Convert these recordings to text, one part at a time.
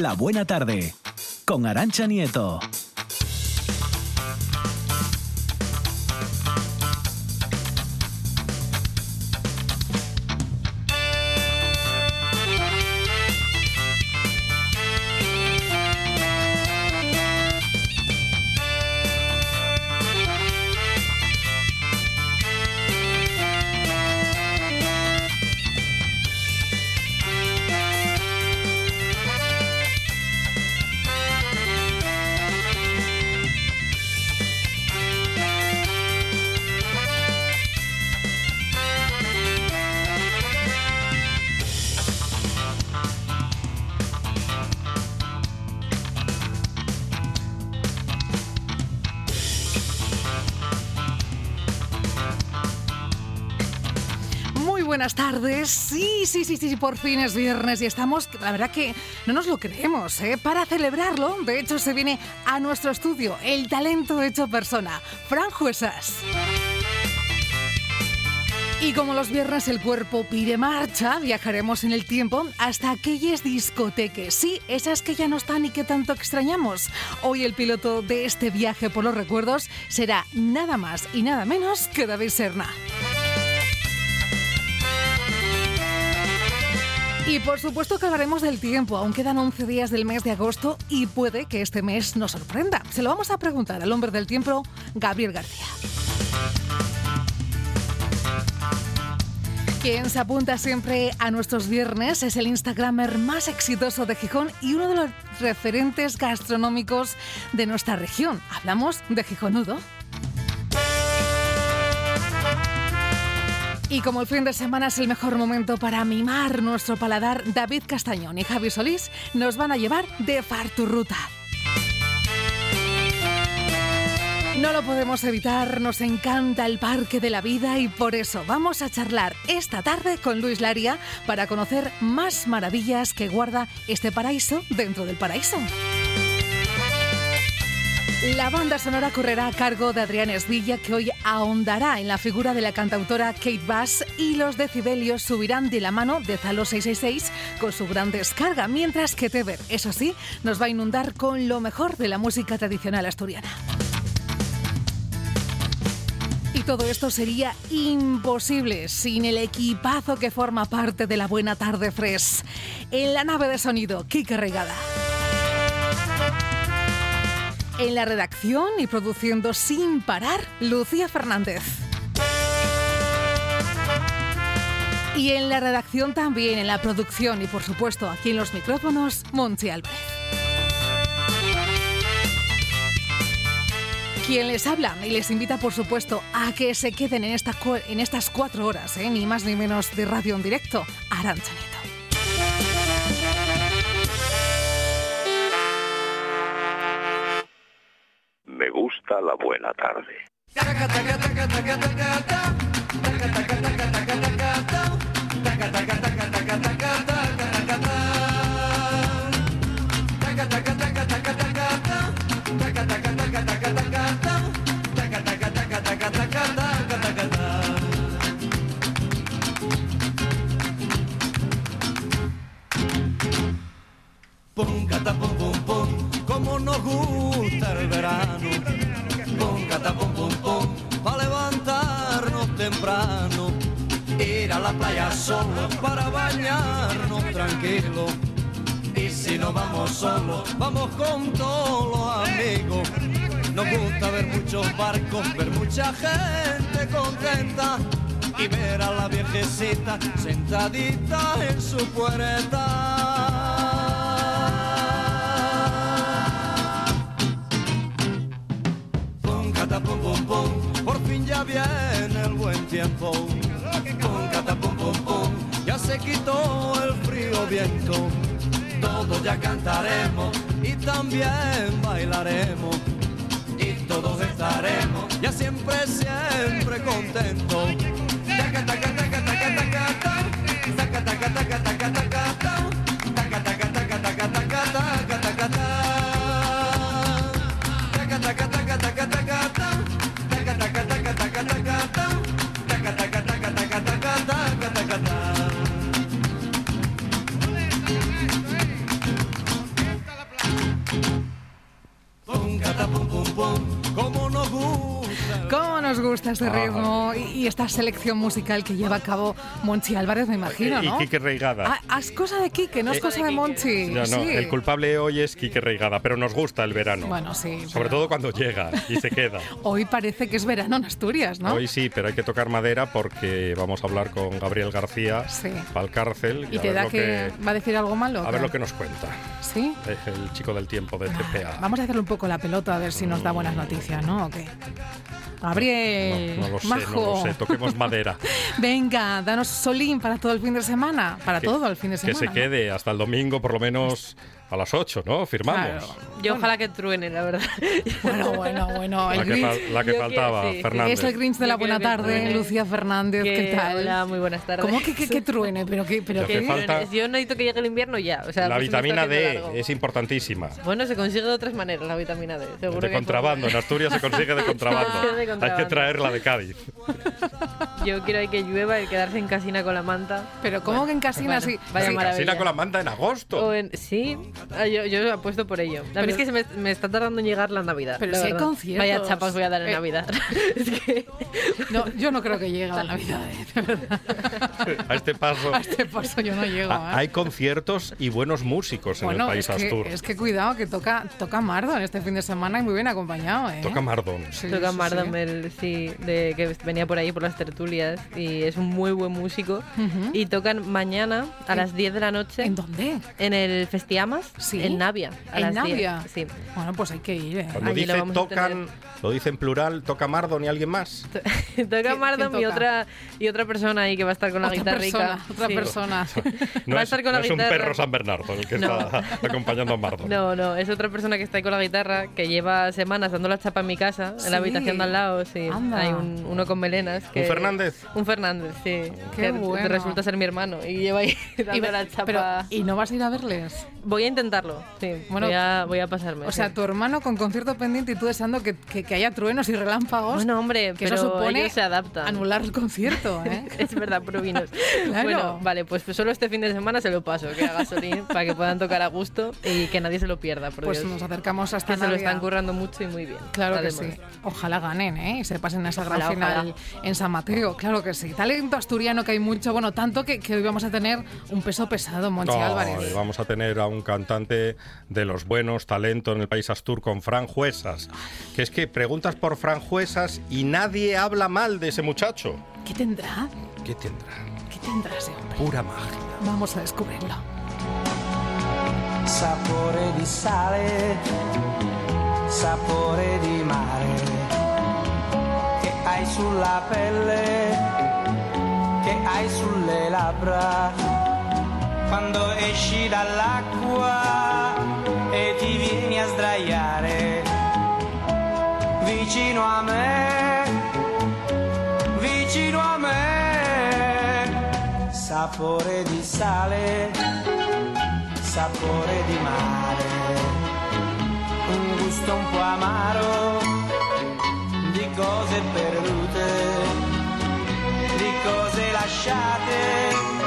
La Buena Tarde, con Arancha Nieto. Sí, sí, por fin es viernes y estamos, la verdad que no nos lo creemos, ¿eh? Para celebrarlo, de hecho, se viene a nuestro estudio el talento hecho persona, Fran Juesas. Y como los viernes el cuerpo pide marcha, viajaremos en el tiempo hasta aquellas discoteques. Sí, esas que ya no están y que tanto extrañamos. Hoy el piloto de este viaje por los recuerdos será nada más y nada menos que David Serna. Y por supuesto que hablaremos del tiempo. Aún quedan 11 días del mes de agosto y puede que este mes nos sorprenda. Se lo vamos a preguntar al hombre del tiempo, Gabriel García. Quien se apunta siempre a nuestros viernes es el Instagramer más exitoso de Gijón y uno de los referentes gastronómicos de nuestra región. Hablamos de Gijonudo. Y como el fin de semana es el mejor momento para mimar nuestro paladar, David Castañón y Javi Solís nos van a llevar de Farturruta. No lo podemos evitar, nos encanta el Parque de la Vida y por eso vamos a charlar esta tarde con Luis Laria para conocer más maravillas que guarda este paraíso dentro del paraíso. La banda sonora correrá a cargo de Adrián Esvilla, que hoy ahondará en la figura de la cantautora Kate Bass y los decibelios subirán de la mano de Zalo 666 con su gran descarga, mientras que Teber, eso sí, nos va a inundar con lo mejor de la música tradicional asturiana. Y todo esto sería imposible sin el equipazo que forma parte de la Buena Tarde Fresh. En la nave de sonido, Kike Regada. En la redacción y produciendo sin parar, Lucía Fernández. Y en la redacción también, en la producción y por supuesto aquí en los micrófonos, Monchi Álvarez. Quien les habla y les invita por supuesto a que se queden en, esta, en estas cuatro horas, ¿eh? ni más ni menos de radio en directo, Aranchanito. La buena tarde. La playa solo para bañarnos tranquilo. Y si no vamos solos, vamos con todos los amigos. Nos gusta ver muchos barcos, ver mucha gente contenta y ver a la viejecita sentadita en su puerta. Pum, cata, pum, pum, pum, por fin ya viene el buen tiempo. Todos ya cantaremos y también bailaremos. Y todos estaremos ya siempre, siempre contentos. Taca, taca, a este ritmo y, y esta selección musical que lleva a cabo Monchi Álvarez, me imagino, Y ¿no? Quique Reigada. Ah, ah, es cosa de Quique, no es Eh, cosa de Monchi. No, no, sí. el culpable hoy es Quique Reigada, pero nos gusta el verano. Bueno, sí. Sobre pero todo cuando llega y se queda. Hoy parece que es verano en Asturias, ¿no? Hoy sí, pero hay que tocar madera porque vamos a hablar con Gabriel García, Sí. Valcárcel. ¿Y a te da lo que... va a decir algo malo? A ver lo que nos cuenta. ¿Sí? Es el chico del tiempo de CPA. Vamos a hacerle un poco la pelota a ver si nos da buenas noticias, ¿no? ¿O qué? Gabriel, No, lo sé, Majo. no lo sé. Toquemos madera. Venga, danos solín para todo el fin de semana. Para Que- todo el fin de Que semana. se ¿no? quede hasta el domingo, por lo menos a las 8, ¿no? Firmamos. Claro. Yo ojalá que truene, la verdad. Bueno, bueno, bueno. La que, fal- la que Yo faltaba, quiero- sí, sí. Fernández. es el Grinch de la buena que tarde, truene. Lucía Fernández, ¿qué Que- tal? Hola, muy buenas tardes. ¿Cómo que, que, que truene? ¿Pero qué? Pero que falta- Yo necesito que llegue el invierno ya. O sea, La vitamina D largo. es importantísima. Bueno, se consigue de otras maneras la vitamina D. Seguro De que contrabando. En Asturias se consigue de contrabando. Hay que traerla de Cádiz. Yo quiero ahí que llueva y quedarse en casina con la manta. Pero ¿cómo que en casina Bueno, sí? vaya maravilla. Casina con la manta en agosto. O en- sí, ah, yo, yo apuesto por ello. La verdad es que se me, me está tardando en llegar la Navidad. Pero la si conciertos. Vaya chapas voy a dar en Eh. Navidad. es que No, yo no creo que llegue a la Navidad, ¿eh? de verdad. A este paso. A este paso yo no llego, ¿eh? Hay conciertos y buenos músicos en el país es que, Astur. es que cuidado, que toca, toca Mardo en este fin de semana y muy bien acompañado, ¿eh? Toca Mardón. Sí, toca sí, Mardomel, sí, de, que venía por ahí por las tertulias y es un muy buen músico. Y tocan mañana a ¿En- las 10 de la noche ¿En dónde? en el Festiamas, Sí. en Navia. A ¿En las 10. Navia? Sí. Bueno, pues hay que ir, ¿eh? Cuando Allí lo dice a tocan, lo dice en plural, toca Mardon y alguien más. toca Mardom y otra, y otra persona ahí que va a estar con la Otra guitarrica. persona, otra Sí. persona. No Va a es, estar con la no es un guitarra. perro San Bernardo el que No. está acompañando a Mardon. No, no, es otra persona que está ahí con la guitarra, que lleva semanas dando la chapa en mi casa, en Sí. la habitación de al lado, sí. Anda. Hay un- uno con melenas. Que, ¿Un Fernández? Un Fernández, sí. Qué que bueno. resulta ser mi hermano y lleva ahí dando Y, la chapa. pero, ¿Y no vas a ir a verles? Voy a intentarlo, sí. Bueno, voy, a, voy a pasarme. O sea, sí. tu hermano con concierto pendiente y tú deseando que, que- que haya truenos y relámpagos. Bueno, hombre, que pero eso supone ellos se adaptan. anular el concierto, ¿eh? Es verdad, provinos. Claro. Bueno, vale, pues solo este fin de semana se lo paso, que haga gasolín para que puedan tocar a gusto y que nadie se lo pierda, por Pues Dios. nos acercamos hasta que se lo están currando mucho y muy bien. Claro que sí. Ojalá ganen, ¿eh? Y se pasen a esa gran Ojalá, final ojalá. en San Mateo. Claro que sí. Talento asturiano que hay mucho. Bueno, tanto que, que hoy vamos a tener un peso pesado, Monchi Álvarez. vamos a tener a un cantante de los buenos talentos en el país Astur con Fran Juesas. Que es que preguntas por Fran Juesas y nadie habla mal de ese muchacho. ¿Qué tendrá? ¿Qué tendrá? ¿Qué tendrá ese hombre? Pura magia. Vamos a descubrirlo. sapore di sale, sapore di mare, che hai sulla pelle, che hai sulle labbra, quando esci dall'acqua e ti vieni a sdraiare vicino a me, vicino a me, sapore di sale sapore di mare, un gusto un po' amaro di cose perdute, di cose lasciate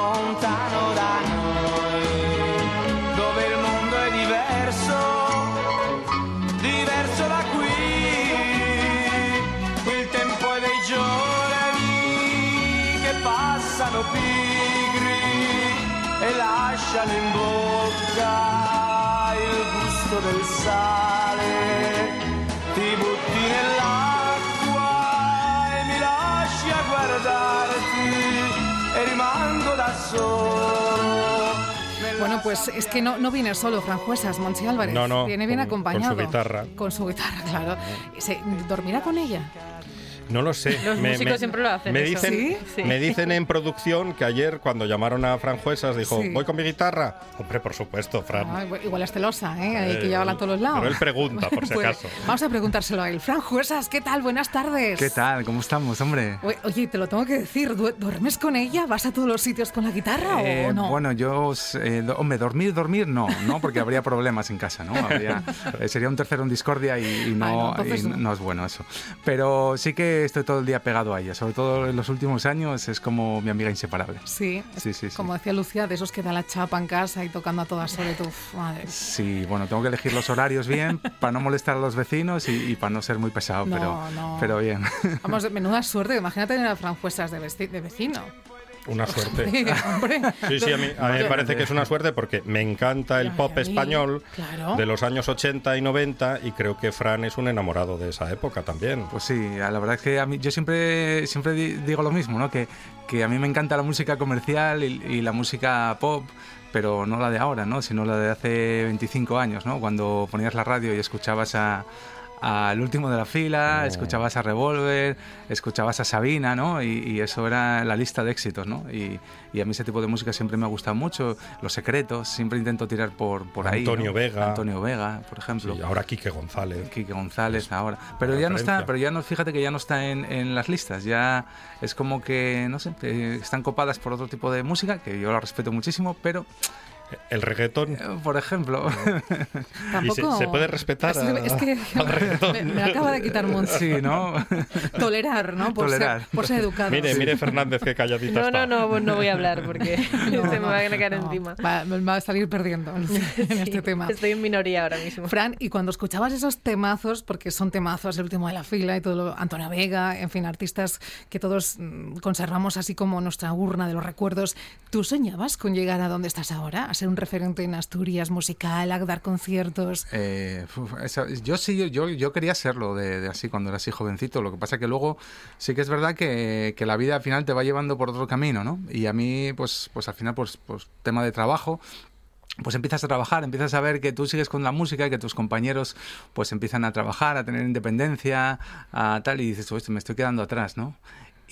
lontano da noi, dove il mondo è diverso, diverso da qui, il tempo è dei giorni che passano pigri e lasciano in bocca il gusto del sale. Bueno, pues es que no, no viene solo Franjuesas, Monchi Álvarez. No, no, Viene bien con- acompañado. con su guitarra. Con su guitarra, claro. ¿Se, ¿Dormirá con ella? No lo sé. Los músicos siempre lo hacen Me eso. dicen, ¿Sí? Me dicen en producción que ayer cuando llamaron a Fran Juesas dijo, Sí. voy con mi guitarra. Hombre, por supuesto, Fran. Ah, igual- es celosa, ¿eh? Hay que Eh, llevarla a todos los lados. pero él pregunta, por si Pues, acaso. Vamos a preguntárselo a él. Fran Juesas, ¿qué tal? Buenas tardes. ¿Qué tal? ¿Cómo estamos, hombre? Oye, te lo tengo que decir, ¿du- ¿duermes con ella? ¿Vas a todos los sitios con la guitarra Eh, o no? Bueno, yo, eh, hombre, dormir, dormir, no, no, porque habría problemas en casa, ¿no? Habría- eh, sería un tercero en discordia y, y no, Ah, no, y no. no es bueno eso. Pero sí que que estoy todo el día pegado a ella, sobre todo en los últimos años es como mi amiga inseparable. Sí, Sí, sí, sí. como decía Lucía, de esos que da la chapa en casa y tocando a todas horas. tu madre. Sí, bueno, tengo que elegir los horarios bien para no molestar a los vecinos y, y para no ser muy pesado, No, pero, no. pero bien. Vamos, menuda suerte. Imagínate tener a franjuesas de vecino. Una suerte. Hombre. Sí, sí, a mí, a mí me parece que es una suerte porque me encanta el pop español claro. de los años 80 y 90 y creo que Fran es un enamorado de esa época también. Pues sí, la verdad es que a mí, yo siempre, siempre di- digo lo mismo, ¿no? Que, que a mí me encanta la música comercial y, y la música pop, pero no la de ahora, ¿no? Sino la de hace 25 años, ¿no? Cuando ponías la radio y escuchabas a al último de la fila, escuchabas a Revolver, escuchabas a Sabina, ¿no? Y, y eso era la lista de éxitos, ¿no? Y, y a mí ese tipo de música siempre me ha gustado mucho. Los secretos, siempre intento tirar por, por ahí. Antonio ¿no? Vega. Antonio Vega, por ejemplo. Y ahora Quique González. Quique González ahora. Pero ya no referencia. está, pero ya no, fíjate que ya no está en, en las listas. Ya es como que, no sé, eh, están copadas por otro tipo de música, que yo la respeto muchísimo, pero, El reggaetón. eh, por ejemplo, Y se, se puede respetar Es, a- es que al reggaetón. me, me acaba de quitar mucho. sí, ¿no? Tolerar, ¿no? Por, Tolerar. Ser, por ser educado. Mire, mire Fernández que calladita No, está. no, no, no voy a hablar porque No, se me va a caer no. encima. Va, me va a salir perdiendo en este tema. Estoy en minoría ahora mismo. Fran, y cuando escuchabas esos temazos, porque son temazos, el último de la fila y todo, lo, Antonio Vega, en fin, artistas que todos mm, conservamos así como nuestra urna de los recuerdos, ¿tú soñabas con llegar a donde estás ahora? Ser un referente en Asturias musical, a dar conciertos. Eh, yo sí, yo, yo quería serlo de, de así cuando era así jovencito. Lo que pasa que luego sí que es verdad que, que la vida al final te va llevando por otro camino, ¿no? Y a mí, pues, pues al final, pues, pues tema de trabajo. Pues empiezas a trabajar, empiezas a ver que tú sigues con la música y que tus compañeros pues empiezan a trabajar, a tener independencia, a tal, y dices, "Uy, me estoy quedando atrás, ¿no?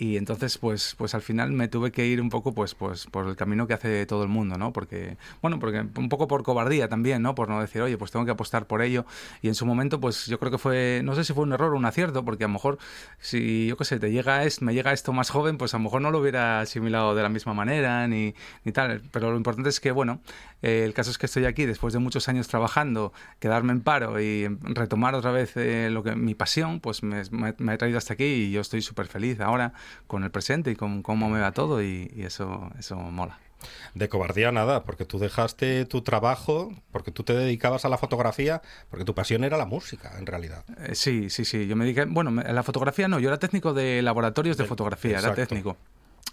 Y entonces, pues, pues al final me tuve que ir un poco, pues, pues, por el camino que hace todo el mundo, ¿no? Porque, bueno, porque un poco por cobardía también, ¿no? Por no decir, oye, pues tengo que apostar por ello. Y en su momento, pues, yo creo que fue, no sé si fue un error o un acierto, porque a lo mejor, si, yo qué sé, te llega es, me llega esto más joven, pues a lo mejor no lo hubiera asimilado de la misma manera, ni, ni tal. Pero lo importante es que, bueno, eh, el caso es que estoy aquí después de muchos años trabajando, quedarme en paro y retomar otra vez eh, lo que mi pasión, pues me, me- me ha traído hasta aquí y yo estoy súper feliz ahora con el presente y con cómo me va todo y, y eso, eso mola. De cobardía nada, porque tú dejaste tu trabajo, porque tú te dedicabas a la fotografía, porque tu pasión era la música, en realidad. Eh, sí, sí, sí. Yo me dediqué, bueno, me- en la fotografía no, yo era técnico de laboratorios de Del- fotografía, exacto. era técnico.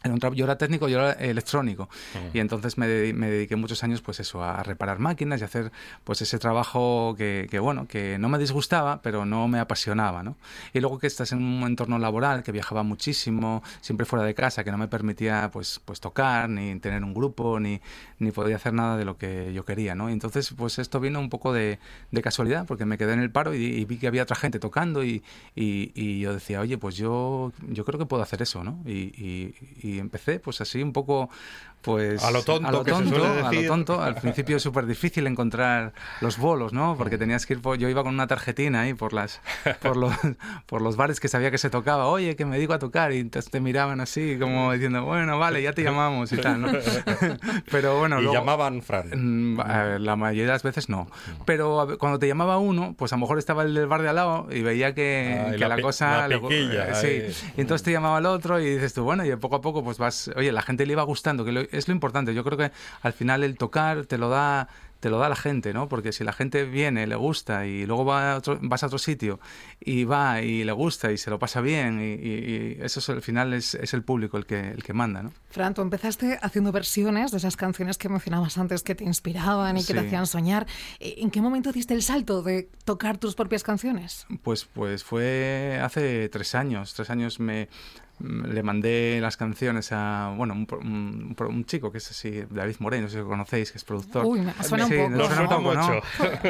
Era un tra- yo era técnico, yo era electrónico. Y entonces me, me dediqué muchos años, pues eso, a reparar máquinas y hacer pues ese trabajo que, que, bueno, que no me disgustaba, pero no me apasionaba, ¿no? Y luego que estás en un entorno laboral, que viajaba muchísimo, siempre fuera de casa, que no me permitía, pues, pues tocar, ni tener un grupo, ni, ni podía hacer nada de lo que yo quería, ¿no? Y entonces, pues esto vino un poco de, de casualidad, porque me quedé en el paro y, y vi que había otra gente tocando y, y- y yo decía, oye, pues yo, yo creo que puedo hacer eso, ¿no? Y, y- empecé, pues así un poco, pues... A lo tonto, que se suele a lo tonto. Al principio es súper difícil encontrar los bolos, ¿no? Porque tenías que ir, por- yo iba con una tarjetina ahí por las, por los, por los bares que sabía que se tocaba, oye, que me digo a tocar, y entonces te miraban así, como diciendo, bueno, vale, ya te llamamos y tal, ¿no? Pero bueno, y luego... llamaban Fran. Mm, a La mayoría de las veces no. Pero a cuando te llamaba uno, pues a lo mejor estaba el del bar de al lado y veía que, Ah, y que la la, cosa... la le piquilla, eh, sí. Y entonces te llamaba el otro y dices tú, bueno, y poco a poco pues vas... Oye, la gente le iba gustando, que lo- es lo importante. Yo creo que al final el tocar te lo da te lo da la gente, ¿no? Porque si la gente viene, le gusta y luego va a otro- vas a otro sitio y va y le gusta y se lo pasa bien y, y- y eso es, al final es, es el público el que, el que manda, ¿no? Fran, tú empezaste haciendo versiones de esas canciones que mencionabas antes que te inspiraban y que te hacían soñar. Eh, ¿En qué momento diste el salto de tocar tus propias canciones? Pues, pues fue hace tres años. Tres años me le mandé las canciones a bueno un, un- un chico que es así David Moreno no sé si lo conocéis que es productor Uy, suena un Sí, poco. suena un poco, ¿no? mucho.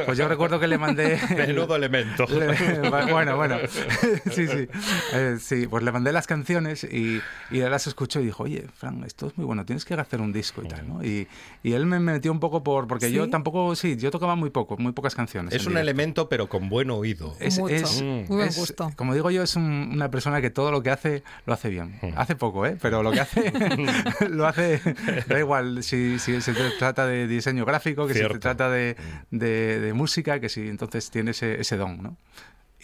pues yo recuerdo que le mandé Menudo elemento. le- bueno, bueno. sí, sí. Eh, sí, pues le mandé las canciones y, y él las escuchó y dijo, oye, Fran, esto es muy bueno, tienes que hacer un disco y tal, ¿no? Y, y él me metió un poco por... Porque yo ¿Sí? tampoco, sí, yo tocaba muy poco, muy pocas canciones. Es un directo. elemento, pero con buen oído. Es, Mucho. es- Muy buen es- gusto. Como digo yo, es un- una persona que todo lo que hace lo hace bien. Hace poco, ¿eh? Pero lo que hace lo hace. Da igual si, si se trata de diseño gráfico, que si Cierto. se trata de, de- de música, que si entonces tiene ese, ese don, ¿no?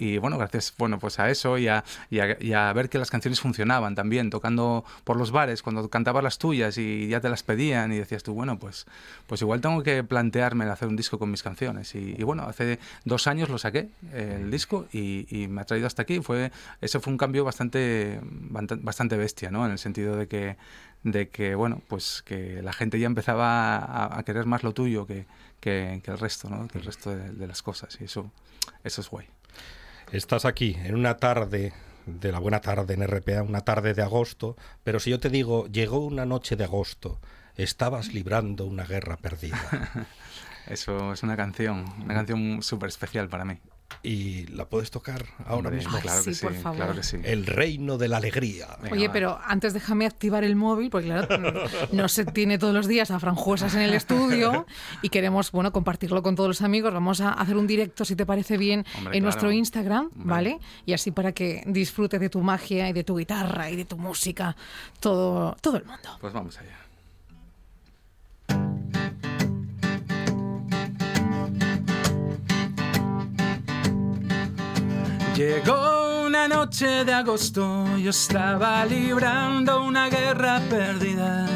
Y bueno, gracias bueno, pues a eso y a, y a- y a ver que las canciones funcionaban también, tocando por los bares, cuando cantabas las tuyas y ya te las pedían y decías tú, bueno, pues, pues igual tengo que plantearme hacer un disco con mis canciones. Y, y bueno, hace dos años lo saqué, el disco, y, y me ha traído hasta aquí. Fue, ese fue un cambio bastante, bastante bestia, ¿no? En el sentido de que, de que bueno, pues que la gente ya empezaba a, a querer más lo tuyo que, que, que el resto, ¿no? Que el resto de, de las cosas. Y eso, eso es guay. Estás aquí en una tarde de la buena tarde en RPA, una tarde de agosto, pero si yo te digo, llegó una noche de agosto, estabas librando una guerra perdida. Eso es una canción, una canción súper especial para mí. ¿Y la puedes tocar ahora Hombre, mismo? Ay, claro que sí, por favor. claro que sí. El reino de la alegría. Venga, Oye, va. pero antes déjame activar el móvil, porque claro, no se tiene todos los días a Franjuesas en el estudio y queremos, bueno, compartirlo con todos los amigos. Vamos a hacer un directo, si te parece bien, Hombre, en claro. nuestro Instagram, Hombre. ¿vale? Y así para que disfrutes de tu magia y de tu guitarra y de tu música, todo, todo el mundo. Pues vamos allá. Llegó una noche de agosto, yo estaba librando una guerra perdida.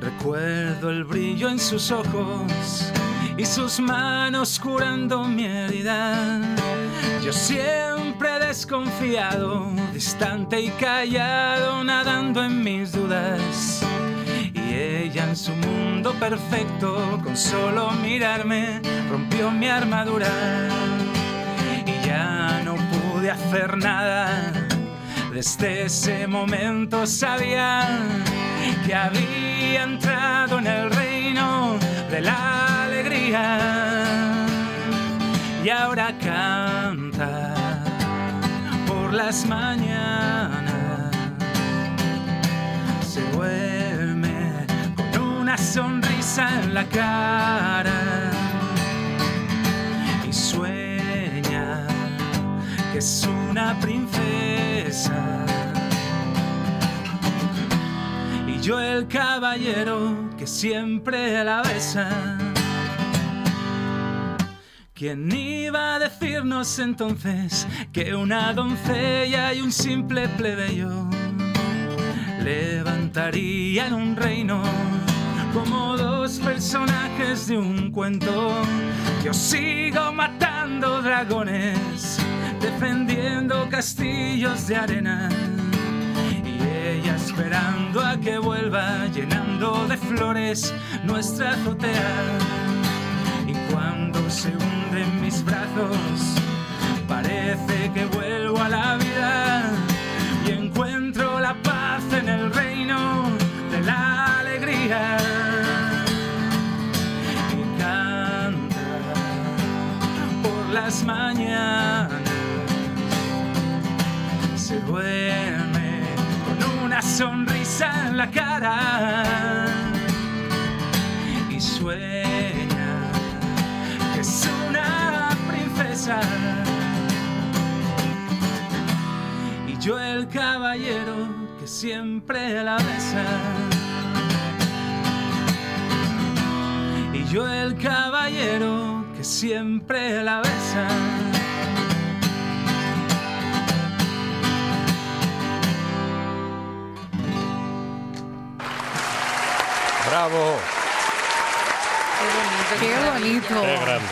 Recuerdo el brillo en sus ojos y sus manos curando mi herida. Yo siempre desconfiado, distante y callado, nadando en mis dudas. Y ella en su mundo perfecto, con solo mirarme, rompió mi armadura. Y ya pude hacer nada. Desde ese momento sabía que había entrado en el reino de la alegría. Y ahora canta por las mañanas se duerme con una sonrisa en la cara que es una princesa y yo el caballero que siempre la besa. ¿Quién iba a decirnos entonces que una doncella y un simple plebeyo levantarían un reino como dos personajes de un cuento? Yo sigo matando dragones, defendiendo castillos de arena y ella esperando a que vuelva llenando de flores nuestra azotea. Y cuando se hunde mis brazos, parece que vuelvo a la vida y encuentro la paz en el reino de la alegría. Y canta por las mañanas, sonrisa en la cara y sueña que es una princesa. Y yo el caballero que siempre la besa. Y yo el caballero que siempre la besa. ¡Bravo! ¡Qué bonito! ¡Qué grande!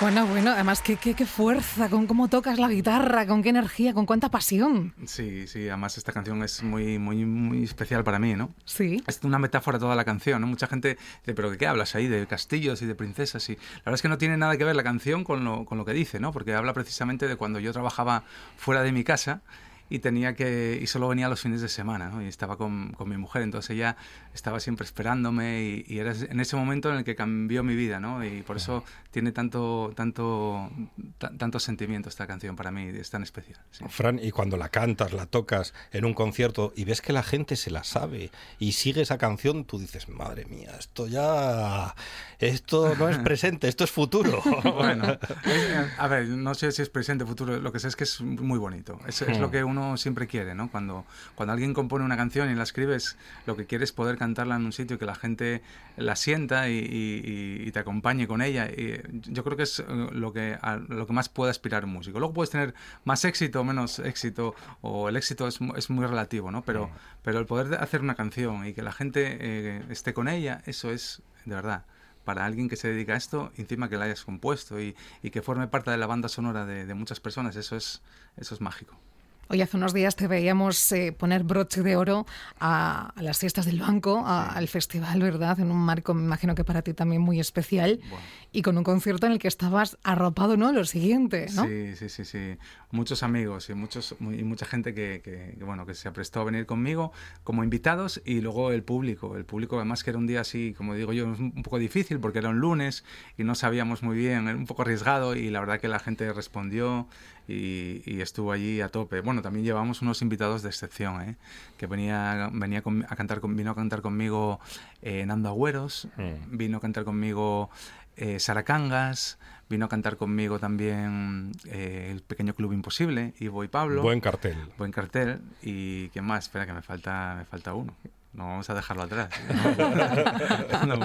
Bueno, bueno, además, qué, qué, qué fuerza, con cómo tocas la guitarra, con qué energía, con cuánta pasión. Sí, sí, además esta canción es muy, muy, muy especial para mí, ¿no? Sí. Es una metáfora toda la canción, ¿no? Mucha gente dice, ¿pero de qué hablas ahí? De castillos y de princesas. Y la verdad es que no tiene nada que ver la canción con lo, con lo que dice, ¿no? Porque habla precisamente de cuando yo trabajaba fuera de mi casa y tenía que y solo venía los fines de semana ¿no? y estaba con, con mi mujer entonces ella estaba siempre esperándome y, y era en ese momento en el que cambió mi vida ¿no? y por eso tiene tanto tanto ta- tanto sentimiento esta canción para mí es tan especial sí. Fran, y cuando la cantas, la tocas en un concierto y ves que la gente se la sabe y sigue esa canción, tú dices, madre mía, esto ya, esto no es presente, esto es futuro. bueno, eh, a ver, no sé si es presente o futuro, lo que sé es que es muy bonito. Es, es lo que uno siempre quiere, ¿no? Cuando, cuando alguien compone una canción y la escribes, lo que quiere es poder cantarla en un sitio que la gente la sienta y, y- y te acompañe con ella. Y yo creo que es eh, lo que, a lo que más puede aspirar un músico. Luego puedes tener más éxito o menos éxito, o el éxito es, es muy relativo, ¿no? Pero, pero el poder de hacer una canción y que la gente eh, esté con ella, eso es de verdad. Para alguien que se dedica a esto, encima que la hayas compuesto y, y que forme parte de la banda sonora de, de muchas personas, eso es, eso es mágico. Hoy hace unos días te veíamos eh, poner broche de oro a, a las fiestas del banco, a- al festival, ¿verdad? En un marco, me imagino que para ti también muy especial. Bueno. Y con un concierto en el que estabas arropado, ¿no? Lo siguiente, ¿no? Sí, sí, sí, sí. Muchos amigos y, muchos, mu- y mucha gente que, que- que, bueno, que se prestó a venir conmigo como invitados y luego el público. El público, además que era un día así, como digo yo, un poco difícil porque era un lunes y no sabíamos muy bien, era un poco arriesgado y la verdad que la gente respondió y, y estuvo allí a tope. Bueno, también llevamos unos invitados de excepción, ¿eh? que venía, venía con- a cantar con- vino a cantar conmigo eh, Nando Agüeros, Mm. vino a cantar conmigo eh, Sara Cangas, vino a cantar conmigo también eh, el pequeño club imposible, Ivo y Pablo. Buen cartel. Buen cartel. ¿Y quién más? Espera, que me falta, me falta uno. No vamos a dejarlo atrás. No,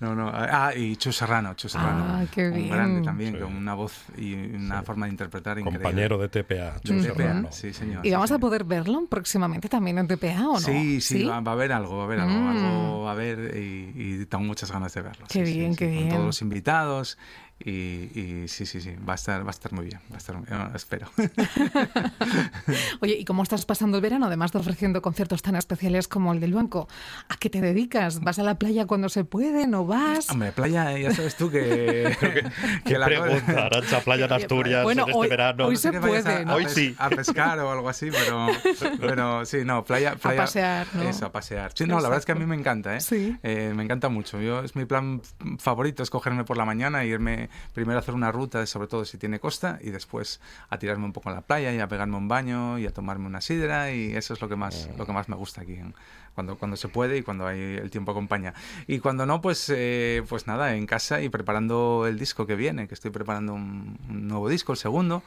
no, no. Ah, y Chu Serrano, Chu Serrano. Ah, qué un bien. grande también, Sí. con una voz y una forma de interpretar increíble. Compañero de TPA. Chu TPA, Serrano. sí, señor. ¿Y sí, vamos a poder verlo próximamente también en TPA o no? Sí, sí, Va, va a haber algo, va a haber algo, Mm. algo va a haber y, y tengo muchas ganas de verlo. Qué sí, sí, bien, sí, qué con bien. todos los invitados y, y sí, sí, sí, va a estar, va a estar muy bien, va a estar, eh, espero. Oye, ¿y cómo estás pasando el verano? Además de ofreciendo conciertos tan especiales como el del banco. ¿A qué te dedicas? ¿Vas a la playa cuando se puede? ¿No vas? Hombre, playa, ya sabes tú que, ¿Qué la pregunta, Arancha Playa en Asturias Bueno, en este hoy- verano? hoy se que puede, a, ¿no? a Hoy sí. a pescar o algo así, pero, pero sí, no, playa, playa. pasear, ¿no? Eso, a pasear. Sí, no, la verdad es que a mí me encanta, ¿eh? Sí. Eh, me encanta mucho. Yo es mi plan favorito es cogerme por la mañana e irme primero a hacer una ruta, sobre todo si tiene costa, y después a tirarme un poco en la playa y a pegarme un baño y a tomarme una sidra y eso es lo que más lo que más me gusta aquí. en- Cuando, cuando se puede y cuando hay el tiempo acompaña. Y cuando no, pues, eh, pues nada, en casa y preparando el disco que viene, que estoy preparando un, un nuevo disco, el segundo,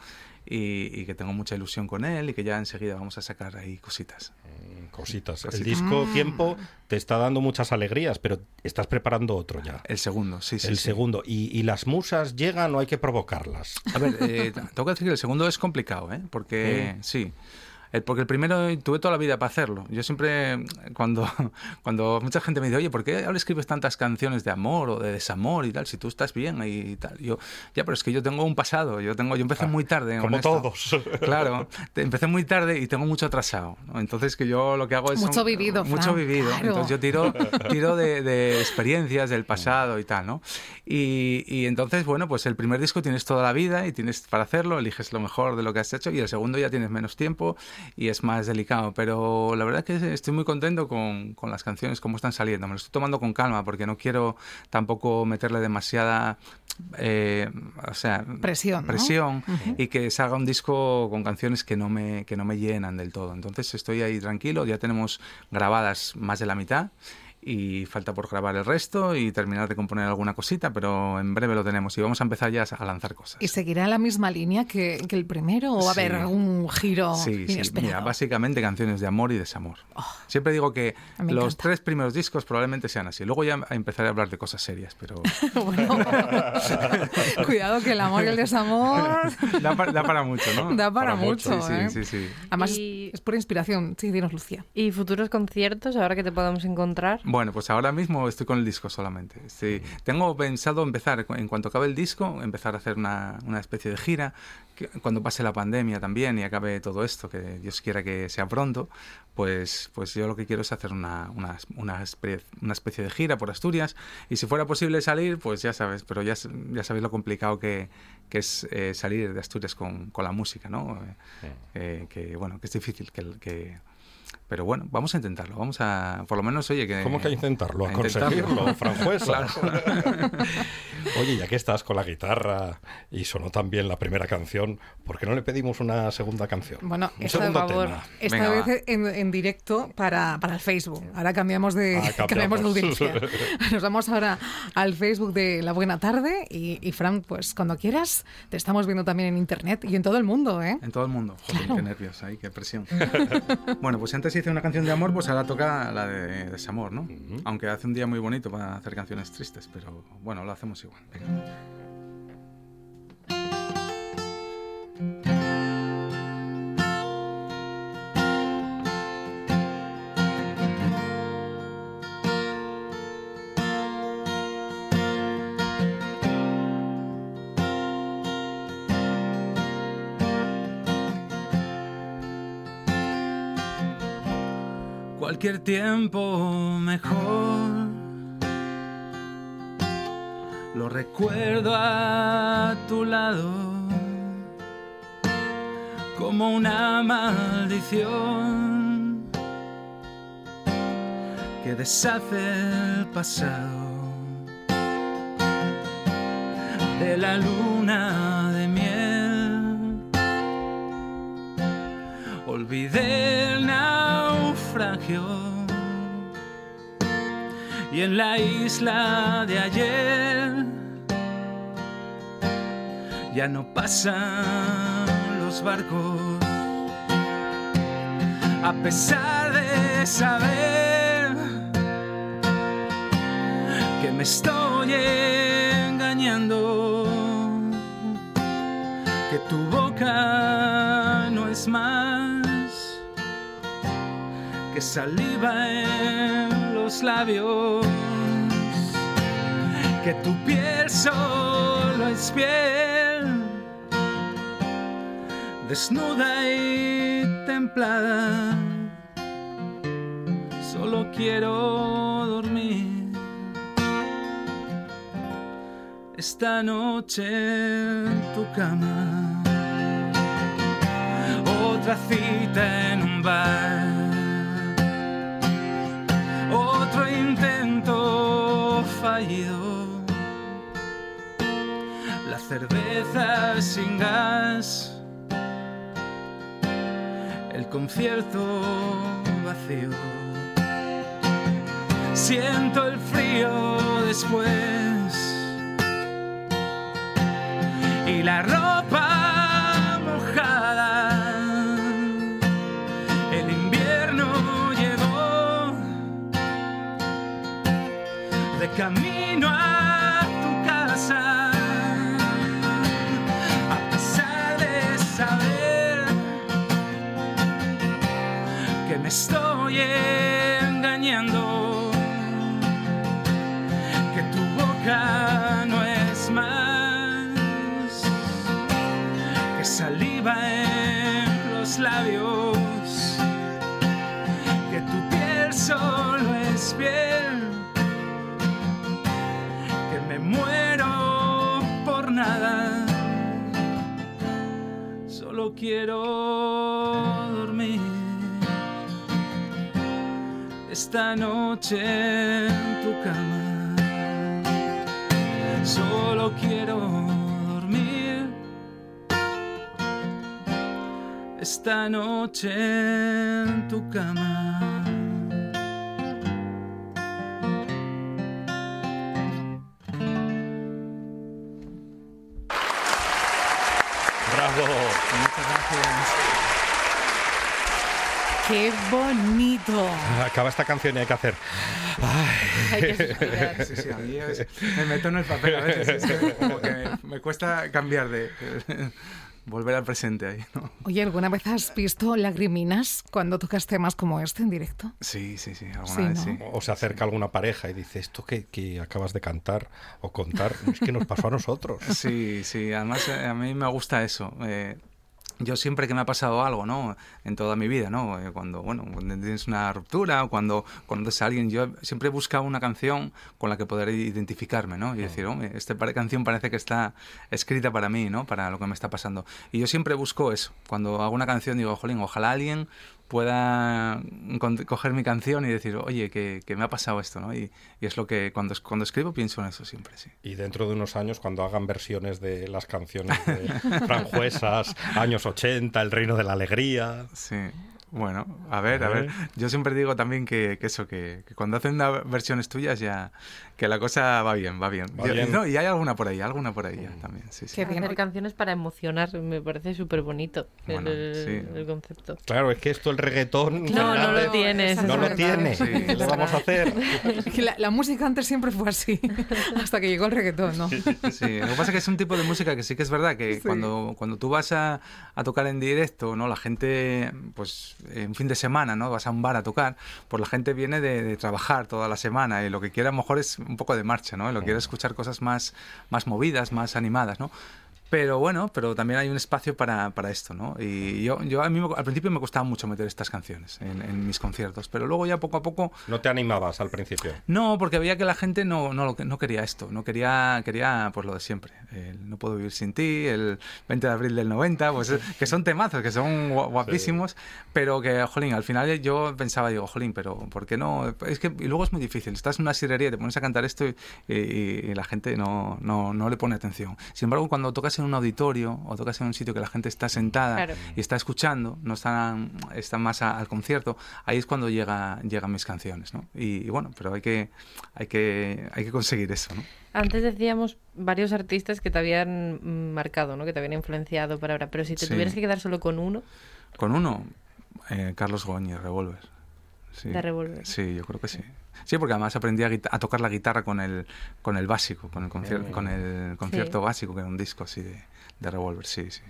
y, y que tengo mucha ilusión con él y que ya enseguida vamos a sacar ahí cositas. Cositas. El disco Tiempo te está dando muchas alegrías, pero estás preparando otro ya. El segundo, sí, sí. el sí. segundo. ¿Y, y las musas llegan o hay que provocarlas? A ver, eh, tengo que decir que el segundo es complicado, ¿eh? Porque sí. El- porque el primero tuve toda la vida para hacerlo. Yo siempre, cuando, cuando mucha gente me dice, oye, ¿por qué ahora escribes tantas canciones de amor o de desamor y tal? Si tú estás bien y tal. Yo, ya, pero es que yo tengo un pasado. Yo tengo, yo empecé muy tarde. Como todos. Claro, te- empecé muy tarde y tengo mucho atrasado. ¿no? Entonces que yo lo que hago es... Mucho un- vivido, Mucho Fran, vivido. claro. Entonces yo tiro, tiro de, de experiencias del pasado y tal, ¿no? Y, y entonces, bueno, pues el primer disco tienes toda la vida y tienes para hacerlo, eliges lo mejor de lo que has hecho y el segundo ya tienes menos tiempo y es más delicado. Pero la verdad es que estoy muy contento con, con las canciones, como están saliendo. Me lo estoy tomando con calma porque no quiero tampoco meterle demasiada... eh, o sea, Presión, ¿no? presión y que salga un disco con canciones que no me que no me llenan del todo. Entonces estoy ahí tranquilo, ya tenemos grabadas más de la mitad y falta por grabar el resto y terminar de componer alguna cosita, pero en breve lo tenemos y vamos a empezar ya a lanzar cosas. ¿Y seguirá la misma línea que, que el primero o va a haber Sí. algún giro Sí, sí, inesperado? mira, básicamente canciones de amor y desamor. Siempre digo que Oh, los encanta. tres primeros discos probablemente sean así. Luego ya empezaré a hablar de cosas serias, pero Bueno, cuidado que el amor y el desamor da, para, da para mucho, ¿no? da para, Para mucho, mucho. Sí, ¿eh? sí, sí. Además, Y- es pura inspiración. Sí, dinos, Lucía. ¿Y futuros conciertos ahora que te podamos encontrar? Bueno, pues ahora mismo estoy con el disco solamente. Sí, tengo pensado empezar, en cuanto acabe el disco, empezar a hacer una, una especie de gira, que cuando pase la pandemia también y acabe todo esto, que Dios quiera que sea pronto, pues, pues yo lo que quiero es hacer una, una, una, una especie de gira por Asturias y si fuera posible salir, pues ya sabes, pero ya, ya sabéis lo complicado que, que es eh, salir de Asturias con, con la música, ¿no? Eh, que bueno, que es difícil, que... que pero bueno, vamos a intentarlo. Vamos a, por lo menos, oye, que. ¿Cómo que a intentarlo? A, a conseguirlo, Franjuesa. Claro. Oye, ya que estás con la guitarra y sonó también la primera canción, ¿por qué no le pedimos una segunda canción? Bueno, un esta, segundo favor. tema. esta Venga, vez en, en directo para, para el Facebook. Ahora cambiamos de, Ah, cambiamos de cambiamos. audiencia. Nos vamos ahora al Facebook de La Buena Tarde y, y Fran, pues cuando quieras, te estamos viendo también en Internet y en todo el mundo, ¿eh? En todo el mundo. Joder, Claro. qué nervios ahí, qué presión. bueno, pues antes hice una canción de amor, pues ahora toca la de desamor, ¿no? Aunque hace un día muy bonito para hacer canciones tristes, pero bueno, lo hacemos igual. Venga. Cualquier tiempo mejor. Lo recuerdo a tu lado como una maldición que deshace el pasado de la luna de miel. Olvidé naufragio. Y en la isla de ayer ya no pasan los barcos. A pesar de saber que me estoy engañando que tu boca no es más saliva en los labios, que tu piel solo es piel, desnuda y templada. Solo quiero dormir. Esta noche en tu cama. Otra cita en un bar, fallido, la cerveza sin gas, el concierto vacío. Siento el frío después. Y la ropa camino a tu casa. A pesar de saber que me estoy engañando, que tu boca no es más que saliva en los labios, solo quiero dormir esta noche en tu cama. Solo quiero dormir esta noche en tu cama. ¡Qué bonito! Acaba esta canción y hay que hacer. Hay que. Sí, sí, a mí es- me meto en el papel a veces, es que como que me, me cuesta cambiar de... volver al presente ahí, ¿no? Oye, ¿alguna vez has visto lagriminas cuando tocas temas como este en directo? Sí, sí, sí, alguna Sí, vez ¿no? sí. O se acerca alguna pareja y dice, esto que, que acabas de cantar o contar, es que nos pasó a nosotros. Sí, sí, además eh, a mí me gusta eso. eh, yo siempre que me ha pasado algo, ¿no? En toda mi vida, ¿no? Eh, Cuando, bueno, cuando tienes una ruptura o cuando conoces a alguien, yo siempre he buscado una canción con la que poder identificarme, ¿no? Y decir, "Hombre, esta canción parece que está escrita para mí, ¿no? Para lo que me está pasando. Y yo siempre busco eso. Cuando hago una canción digo, jolín, ojalá alguien pueda coger mi canción y decir, oye, que, que me ha pasado esto, ¿no? Y, y es lo que cuando, cuando escribo pienso en eso siempre, sí. Y dentro de unos años, cuando hagan versiones de las canciones de Franjuesas, años 80, El Reino de la Alegría. Sí. Bueno, a ver, a ver. Yo siempre digo también que, que eso, que, que cuando hacen una versiones tuyas ya, que la cosa va bien, va bien. Va Yo- bien. no, y hay alguna por ahí, alguna por ahí ya también, sí, sí. Qué bien. Hacer canciones para emocionar, me parece súper bonito Bueno, el, sí. el concepto. Claro, es que esto el reggaetón... No, no lo tienes. No lo Exactamente. tiene. Sí. ¿Qué le vamos a hacer? Que la, la música antes siempre fue así, hasta que llegó el reggaetón, ¿no? Sí, lo que pasa es que es un tipo de música que sí que es verdad que Sí. cuando, cuando tú vas a, a tocar en directo, ¿no? La gente, pues, en un fin de semana, ¿no? Vas a un bar a tocar, pues la gente viene de, de trabajar toda la semana y lo que quiere a lo mejor es un poco de marcha, ¿no? Lo quiere escuchar cosas más, más movidas, más animadas, ¿no? Pero bueno, pero también hay un espacio para, para esto, ¿no? Y yo, yo a mí me- al principio me costaba mucho meter estas canciones en, en mis conciertos, pero luego ya poco a poco No te animabas al principio. no, porque veía que la gente no, no, no quería esto, no quería, quería pues lo de siempre. El no puedo vivir sin ti, el 20 de abril del 90, pues eh, que son temazos, que son gua- guapísimos, pero que, jolín, al final yo pensaba, digo, jolín, pero ¿por qué no? Es que y luego es muy difícil, estás en una sidrería, te pones a cantar esto y, y- y la gente no, no, no le pone atención. Sin embargo, cuando tocas en un auditorio o tocas en un sitio que la gente está sentada Claro. y está escuchando, no están, están más a- al concierto, ahí es cuando llega, llegan mis canciones, ¿no? Y, y bueno, pero hay que, hay que, hay que conseguir eso, ¿no? Antes decíamos varios artistas que te habían marcado, ¿no? Que te habían influenciado para ahora. Pero si te Sí. tuvieras que quedar solo con uno, Con uno, eh, Carlos Goñi, Revolver. Sí. De Revolver. Sí, yo creo que sí. Sí, porque además aprendí a, a tocar la guitarra con el, con el básico, con el, concierto, con el concierto básico, que era un disco así de, de Revolver, sí, sí.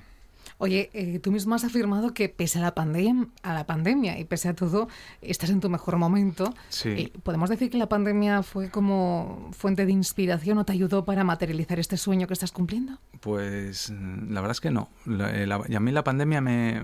Oye, eh, tú mismo has afirmado que pese a la, pandemia, a la pandemia y pese a todo, estás en tu mejor momento. Sí. Eh, ¿Podemos decir que la pandemia fue como fuente de inspiración o te ayudó para materializar este sueño que estás cumpliendo? Pues la verdad es que no. La- eh, la- y a mí la pandemia me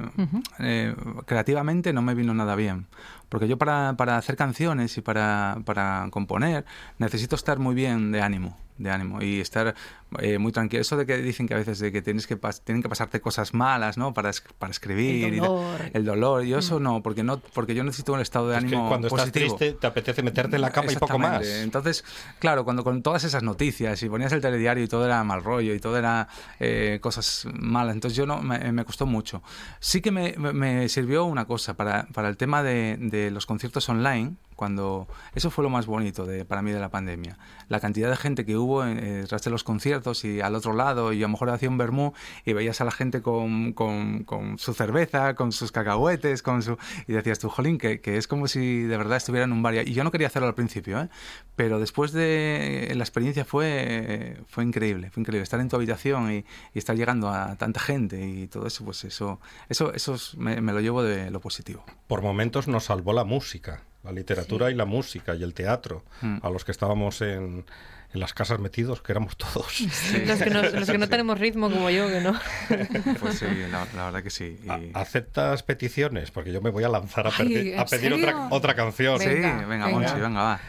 eh, creativamente no me vino nada bien. Porque yo para, para hacer canciones y para, para componer necesito estar muy bien de ánimo, de ánimo y estar eh, muy tranquilo. Eso de que dicen que a veces de que tienes que pas- tienen que pasarte cosas malas, ¿no? Para, es- para escribir. El y dolor. el dolor. Yo eso no, porque no, porque yo necesito un estado de Es que ánimo cuando estás triste te apetece meterte en la cama y poco más. Entonces, claro, cuando con todas esas noticias y ponías el telediario y todo era mal rollo y todo era eh, cosas malas, entonces yo no me, me costó mucho. Sí que me, me- me sirvió una cosa para, para el tema de, de los conciertos online. Cuando eso fue lo más bonito de, para mí de la pandemia. La cantidad de gente que hubo eh, detrás de los conciertos y al otro lado, y a lo mejor hacía un vermú y veías a la gente con, con- con su cerveza, con sus cacahuetes, con su y decías tú, jolín, que, que es como si de verdad estuviera en un bar. Y yo no quería hacerlo al principio, ¿eh? pero después de la experiencia fue, fue increíble, fue increíble. Estar en tu habitación y, y estar llegando a tanta gente y todo eso, pues eso, eso, eso es- me, me lo llevo de lo positivo. Por momentos nos salvó la música, la literatura y la música y el teatro, Mm. a los que estábamos en, en las casas metidos, que éramos todos. los que no, los que no tenemos ritmo como yo, que no. Pues sí, la, la verdad que sí. Y- ¿Aceptas peticiones? Porque yo me voy a lanzar a, Ay, pedir- otra, otra canción. sí, Venga, venga, venga. Monchi, venga, va.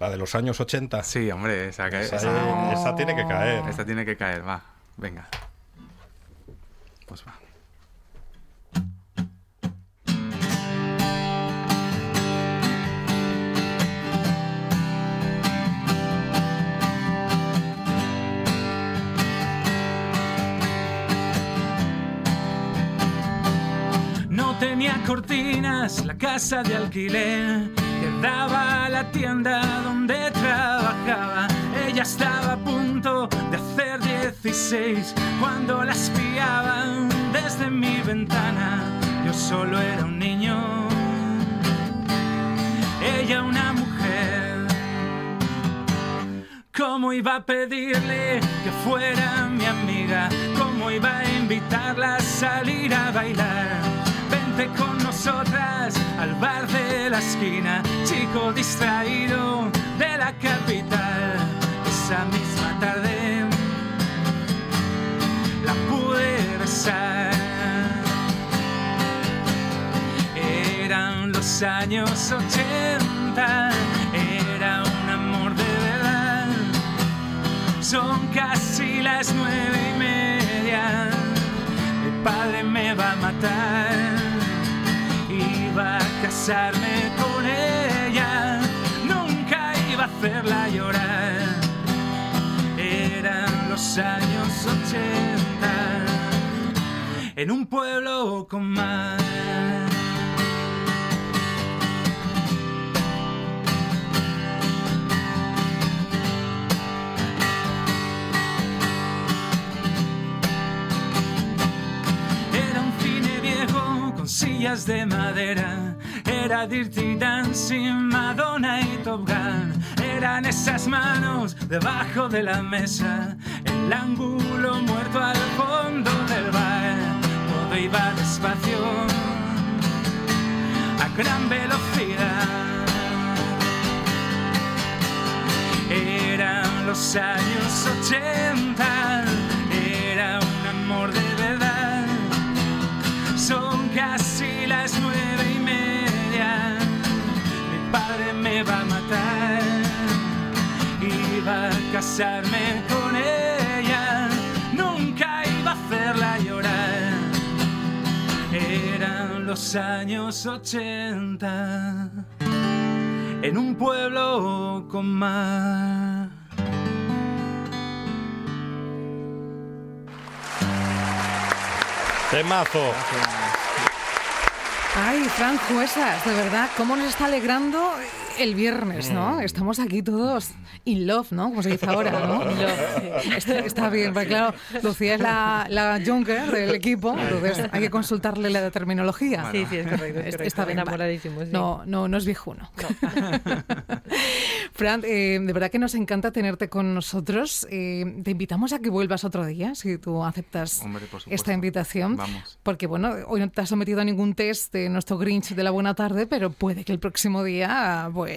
La de los años 80. Sí, hombre, esa, que- Esa, esa- esa tiene que caer. esta tiene que caer, va, venga. Pues va. Cortinas, la casa de alquiler que daba a la tienda donde trabajaba. Ella estaba a punto de hacer 16 cuando la espiaban desde mi ventana. Yo solo era un niño, ella una mujer. ¿Cómo iba a pedirle que fuera mi amiga? ¿Cómo iba a invitarla a salir a bailar? Con nosotras al bar de la esquina, chico distraído de la capital. Esa misma tarde la pude besar. Eran los años 80, era un amor de verdad. Son casi las nueve y media. Mi padre me va a matar. Iba a casarme con ella, nunca iba a hacerla llorar. Eran los años 80 en un pueblo con mar. De madera. Era Dirty Dancing, Madonna y Top Gun. Eran esas manos debajo de la mesa. El ángulo muerto al fondo del bar. Todo iba despacio, a gran velocidad. Eran los años 80, era un amor de verdad. Son casi padre me va a matar. Iba a casarme con ella, nunca iba a hacerla llorar. Eran los años 80 en un pueblo con mar. Temazo. Ay, Fran Juesas, de verdad, cómo nos está alegrando el viernes, ¿no? Estamos aquí todos in love, ¿no? Como se dice ahora, ¿no? Está, está bien, porque claro, Lucía es la, la Junker del equipo, entonces hay que consultarle la terminología. Sí, sí, es correcto. es Es- correcto. Está bien. vale. Enamoradísimos, sí. No, no, no es viejuno. Fran, eh, de verdad que nos encanta tenerte con nosotros. Eh, te invitamos a que vuelvas otro día, si tú aceptas Hombre, esta invitación. Vamos. Porque, bueno, hoy no te has sometido a ningún test de nuestro Grinch de la buena tarde, pero puede que el próximo día, pues,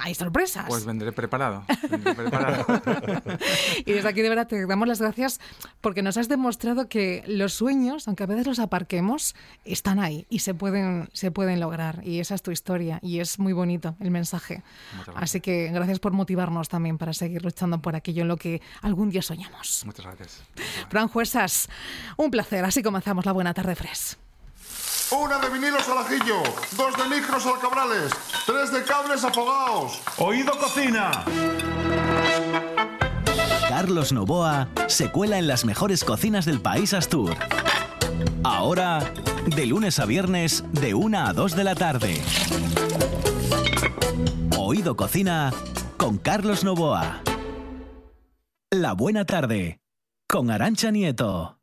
hay sorpresas. Pues vendré preparado. vendré preparado. Y desde aquí de verdad te damos las gracias porque nos has demostrado que los sueños, aunque a veces los aparquemos, están ahí y se pueden, se pueden lograr. Y esa es tu historia y es muy bonito el mensaje. Así que gracias por motivarnos también para seguir luchando por aquello en lo que algún día soñamos. Muchas gracias. Fran Juesas, un placer. Así comenzamos la buena tarde Fres. Una de vinilos al ajillo, dos de micros alcabrales, tres de cables afogados. Oído cocina. Carlos Novoa se cuela en las mejores cocinas del país Astur. Ahora, de lunes a viernes, de 1 a 2 de la tarde. Oído Cocina con Carlos Novoa. La buena tarde con Arancha Nieto.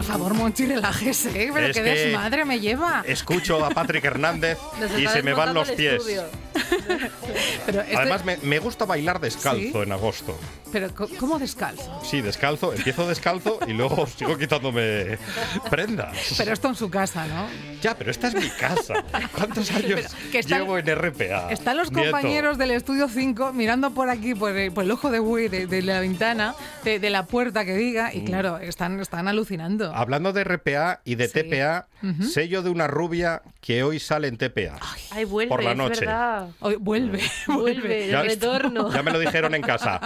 Monchi, relájese, ¿eh? pero Es qué que- desmadre me lleva. Escucho a Patrick Hernández y se me van los pies. Pero, este- Además, me, me gusta bailar descalzo ¿Sí? en agosto. Pero ¿cómo descalzo? Sí, descalzo, empiezo descalzo y luego sigo quitándome prendas. Pero esto en su casa, ¿no? Ya, pero esta es mi casa. ¿Cuántos años que están- llevo en RPA? Están los Nieto? compañeros del estudio 5 mirando por aquí, por el, por el ojo de buey de, de la ventana, de, de la puerta que diga, Mm. y claro, están, están alucinando. Hablando de RPA y de Sí. TPA, sello de una rubia que hoy sale en TPA. Ay, vuelve, Por la es noche. verdad. Hoy vuelve, Vuelve, Ya- el retorno. Ya me lo dijeron en casa.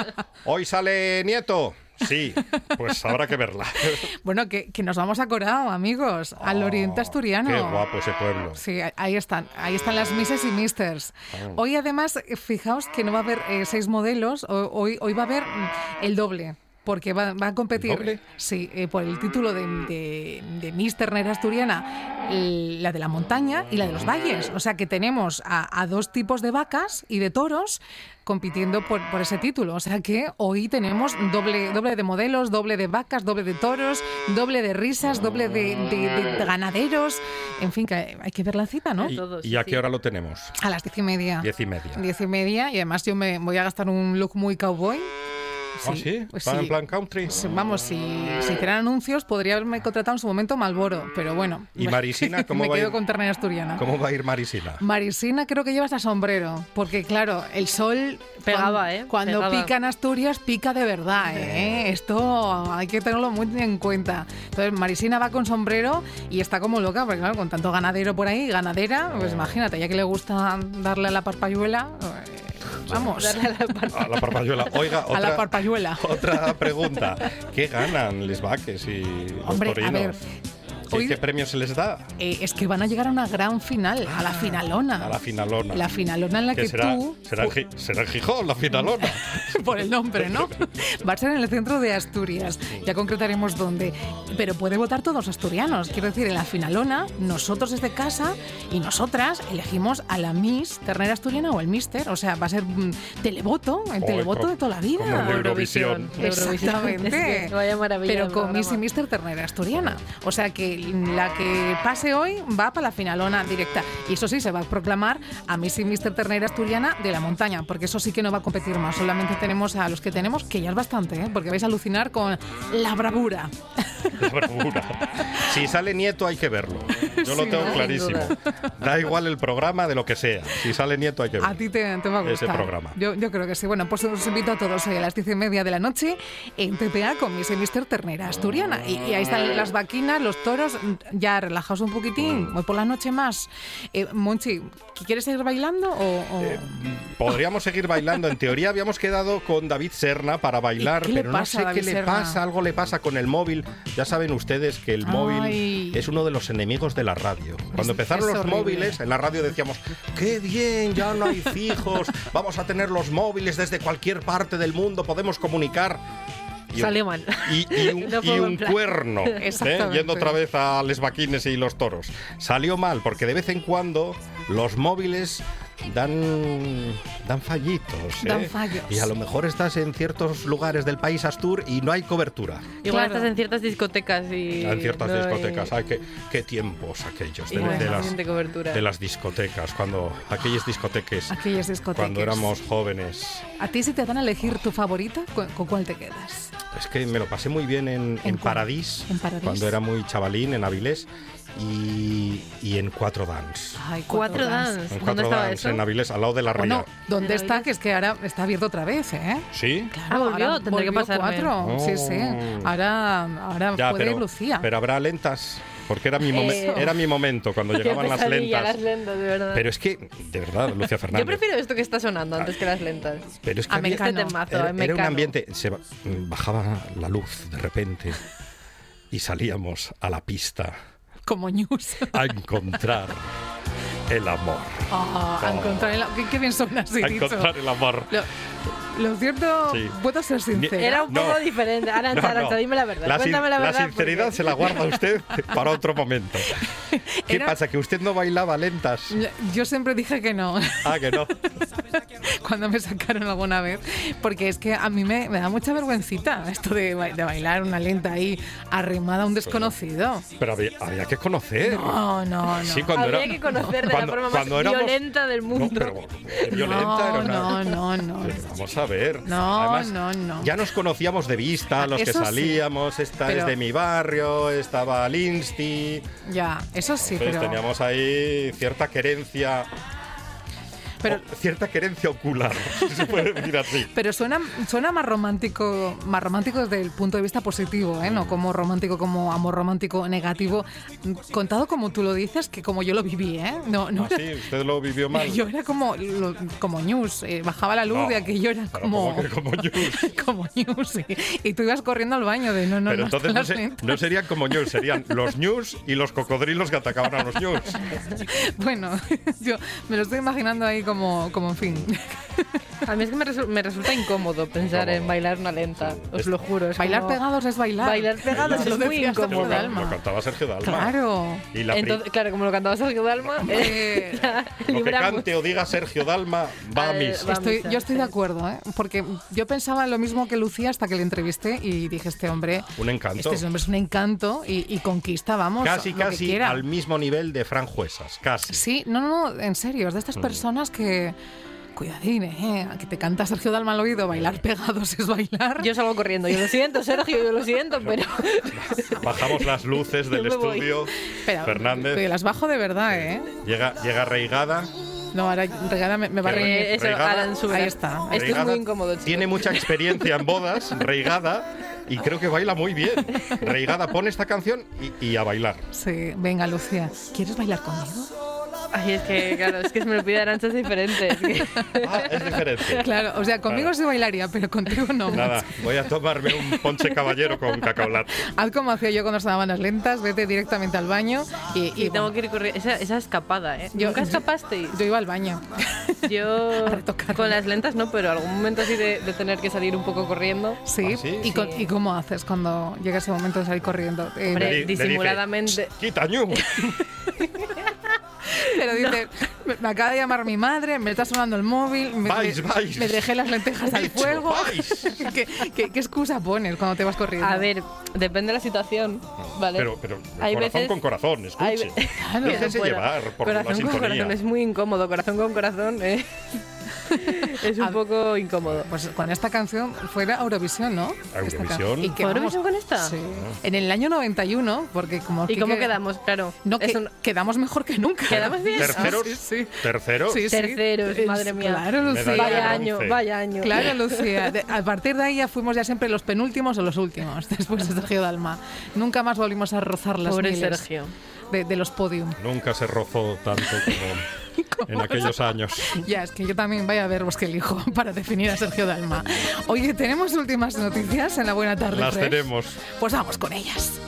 Hoy sale Nieto. Sí, pues habrá que verla. Bueno, que, que nos vamos a Corao, amigos, al oriente asturiano. Qué guapo ese pueblo. Sí, ahí están, ahí están las Misses y Misters. Ah. Hoy además, fijaos que no va a haber eh, seis modelos, hoy, hoy va a haber mm, el doble. Porque va, va a competir, ¿El doble? sí, eh, por el título de, de, de Miss Ternera Asturiana, el- la de la montaña y la de los valles. O sea que tenemos a, a dos tipos de vacas y de toros compitiendo por, por ese título. O sea que hoy tenemos doble, doble de modelos, doble de vacas, doble de toros, doble de risas, doble de, de- de ganaderos. En fin, que hay que ver la cita, ¿no? ¿Y, Todos, y a sí. qué hora lo tenemos? A las diez y media. Diez y media. Diez y media. Y además yo me voy a gastar un look muy cowboy. ¿Ah, sí? pues ¿Va sí. en plan country? Pues vamos, si, si hicieran anuncios, podría haberme contratado en su momento Malboro, pero bueno. ¿Y Marisina, cómo me va a quedo ir? con ternera asturiana. ¿Cómo va a ir Marisina? Marisina creo que lleva hasta sombrero, porque claro, el sol Pegaba, cuan- ¿eh? Cuando Pegaba. pica en Asturias, pica de verdad, ¿eh? Esto hay que tenerlo muy en cuenta. Entonces, Marisina va con sombrero y está como loca, porque claro, con tanto ganadero por ahí, ganadera, pues imagínate, ya que le gusta darle a la parpayuela, eh, vamos, Darle a la A la parpayuela. Oiga, a la otra, parpayuela. otra pregunta. ¿Qué ganan les vaques y los Hombre, a torinos? ver, ¿Qué, hoy- qué premios se les da? Eh, es que van a llegar a una gran final, a la finalona. Ah, A la finalona. La finalona en la que, será, tú, será, en será Gijón, la finalona. por el nombre, ¿no? Va a ser en el centro de Asturias. Ya concretaremos dónde. Pero puede votar todos los asturianos. Quiero decir, en la finalona, nosotros desde casa y nosotras elegimos a la Miss Ternera Asturiana o el Mister. O sea, va a ser mm, televoto, el televoto de toda la vida. como de Eurovisión. Eurovisión. Exactamente. Es que vaya maravilla Pero con. Miss y Mister Ternera Asturiana. O sea que la que pase hoy va para la finalona directa. Y eso sí, se va a proclamar a Miss y Mister Ternera Asturiana de la montaña, porque eso sí que no va a competir más. Solamente tenemos a los que tenemos, que ya es bastante, ¿eh? porque vais a alucinar con la bravura. La bravura. Si sale Nieto hay que verlo. Yo lo tengo clarísimo. Da igual el programa de lo que sea. Si sale Nieto hay que A verlo. ti te, te va a Ese gustar. programa. Yo, yo creo que sí. Bueno, pues os invito a todos hoy a las diez y media de la noche en TPA con Miss y Mister Ternera Asturiana. Y, y ahí están las vaquinas, los toros. Ya relajaos un poquitín. Hoy por la noche más. Eh, Monchi, ¿quieres seguir bailando o...? o- Eh, Podríamos seguir bailando. En teoría habíamos quedado con David Serna para bailar, ¿Y qué le pero no sé qué David le Serna? pasa. Algo le pasa con el móvil. Ya saben ustedes que el Ay. móvil es uno de los enemigos de la radio. Cuando empezaron los móviles, en la radio decíamos, qué bien, ya no hay fijos, vamos a tener los móviles desde cualquier parte del mundo, podemos comunicar. Y un- Salió mal. Y, y un, No y cuerno, ¿eh? Yendo otra vez a les vaquines y los toros. Salió mal, porque de vez en cuando los móviles dan, dan fallitos. Dan ¿eh? fallos. Y a lo mejor estás en ciertos lugares del país Astur y no hay cobertura. Igual Claro. estás en ciertas discotecas y. En ciertas no hay- discotecas. Ay, qué, qué tiempos aquellos de, no hay de las, de las discotecas, cuando aquellas discotecas, Aquellas discotecas. cuando éramos jóvenes. ¿A ti si te dan a elegir tu favorita, ¿con, con cuál te quedas? Es que me lo pasé muy bien en, en, cuál? Paradís, ¿En Paradís? cuando era muy chavalín, en Avilés, y, y en Cuatro Dance. Ay, Cuatro dance. dance. En ¿Dónde Cuatro estaba Dance, eso? en Avilés, al lado de la. Bueno, ¿dónde ¿De está? Que es que ahora está abierto otra vez, ¿eh? ¿Sí? Ah, volvió, ahora tendré que pasarme. cuatro. Sí, sí. Oh. Ahora, ahora Ya, puede ir pero, Lucía. pero habrá lentas, porque era mi, momen- Eso. era mi momento cuando llegaban las lentas. las lentas, de verdad. Pero es que, de verdad, Lucia Fernández. Yo prefiero esto que está sonando antes que las lentas. Pero es que A había-. Este temazo, era, era un ambiente. Se ba- bajaba la luz de repente y salíamos a la pista Como news. a encontrar el amor. Ah, a encontrar el- ¿Qué, qué bien suena así A dicho. encontrar el amor. Lo, lo cierto, Sí. puedo ser sincera. Era un No. poco diferente. Arancha, No, no. dime la verdad. La, Cuéntame la la verdad. sinceridad porque- se la guarda usted para otro momento. ¿Qué Era- pasa? ¿Que usted no bailaba lentas? Yo siempre dije que no. Ah, que no. cuando me sacaron alguna vez, porque es que a mí me, me da mucha vergüencita esto de, de bailar una lenta ahí arrimada a un desconocido. Pero había, había que conocer. No, no, no. Sí, cuando Habría era- que conocer de cuando- la forma más cuando éramos- violenta del No, mundo. pero eh, violenta no, era una- no, no, no. Pero Vamos a ver. No, Además, no, no. Ya nos conocíamos de vista, los que Eso sí. salíamos. Esta Pero- es de mi barrio, estaba Linsti. Ya, eso sí, Entonces pero... teníamos ahí cierta querencia. Pero- o- cierta querencia ocular, si se puede decir así. Pero suena, suena más romántico, más romántico desde el punto de vista positivo, ¿eh? No como romántico, como amor romántico negativo. Contado como tú lo dices, que como yo lo viví, ¿eh? No, no Ah, sí, usted lo vivió mal. Yo era como, lo- como news, eh, bajaba la luz No, de aquello era como, ¿cómo que como news? como news, sí. Y tú ibas corriendo al baño de no, no, Pero no. entonces no, se- no serían como news, serían los news y los cocodrilos que atacaban a los news. Bueno, yo me lo estoy imaginando ahí como, como en fin. A mí es que me, resu- me resulta incómodo pensar Incómodo. en bailar una lenta, os Es- lo juro. es Bailar como- pegados es bailar. Bailar pegados es muy incómodo. Lo, Dalma. lo cantaba Sergio Dalma. Claro. Y la Entonces, claro, como lo cantaba Sergio Dalma, eh, ya lo que cante o diga Sergio Dalma va a misa. Estoy, yo estoy de acuerdo, ¿eh? porque yo pensaba lo mismo que Lucía hasta que le entrevisté y dije, este hombre, Un encanto. este hombre es un encanto y, y conquista, vamos, Casi, lo que casi quiera. al mismo nivel de Fran Juesas. Casi. Sí, no, no, no, en serio, es de estas personas que, cuidadín, ¿eh? que te canta Sergio Dalma al oído, bailar pegados es bailar. Yo salgo corriendo. Yo lo siento, Sergio, yo lo siento, pero. Bajamos las luces del estudio. Espera, Fernández. que las bajo de verdad, ¿eh? Llega, llega Reigada. No, ahora Regada me, me va a Que. Eh, eso, Reigada. Alan. Ahí está. Esto es muy incómodo, chicos. Tiene mucha experiencia en bodas, Reigada, y creo que baila muy bien. Reigada pone esta canción y, y a bailar. Sí, venga, Lucía, ¿quieres bailar conmigo? Ay, es que, claro, es que se me lo pide Arancha es diferente. es que- Ah, es diferente. Claro, o sea, conmigo Claro. sí bailaría, pero contigo no. Nada, voy a tomarme un ponche caballero con cacao latte. Haz como hacía yo cuando estaban las lentas, vete directamente al baño y, y Y tengo que ir corriendo. Esa, esa escapada, ¿eh? Yo- ¿Nunca escapasteis? yo iba al baño. Yo con las lentas no, pero algún momento así de, de tener que salir un poco corriendo. Sí, ¿Ah, sí? ¿Y, con- Sí. ¿y cómo haces cuando llega ese momento de salir corriendo? Eh, Hombre, Le di- le dice, disimuladamente. Quita, ñu. pero dice, me, me acaba de llamar mi madre, me está sonando el móvil, me, Vais, me- vais. me dejé las lentejas al fuego. ¿Qué, qué, qué excusa pones cuando te vas corriendo? A ver, depende de la situación, ¿vale? Pero, pero Hay corazón veces- con corazón, hay escuche. Claro. No puedo. llevar por la corazón con sintonía. corazón es muy incómodo. Corazón con corazón eh, es un A- poco incómodo. Pues con esta canción fuera Eurovisión, ¿no? Eurovisión. y ¿Fue Eurovisión con esta? Sí. En el año 91, porque como... ¿Y cómo quedamos? Claro. No, que, es un- quedamos mejor que nunca. ¿Quedamos bien? ¿Terceros? Sí, sí. ¿Terceros? Sí, sí. Terceros, madre mía. Claro, Lucía. Vaya año, vaya año. Claro, Lucía. De- a partir de ahí ya fuimos ya siempre los penúltimos o los últimos, después de Sergio Dalma. Nunca más volvimos a rozar las Pobre miles Sergio. De, de los podium. Nunca se rozó tanto como en aquellos años. Ya, es que yo también vaya a ver vos que elijo para definir a Sergio Dalma. Oye, ¿tenemos últimas noticias en la buena tarde? Las Fresh? tenemos. Pues vamos con ellas.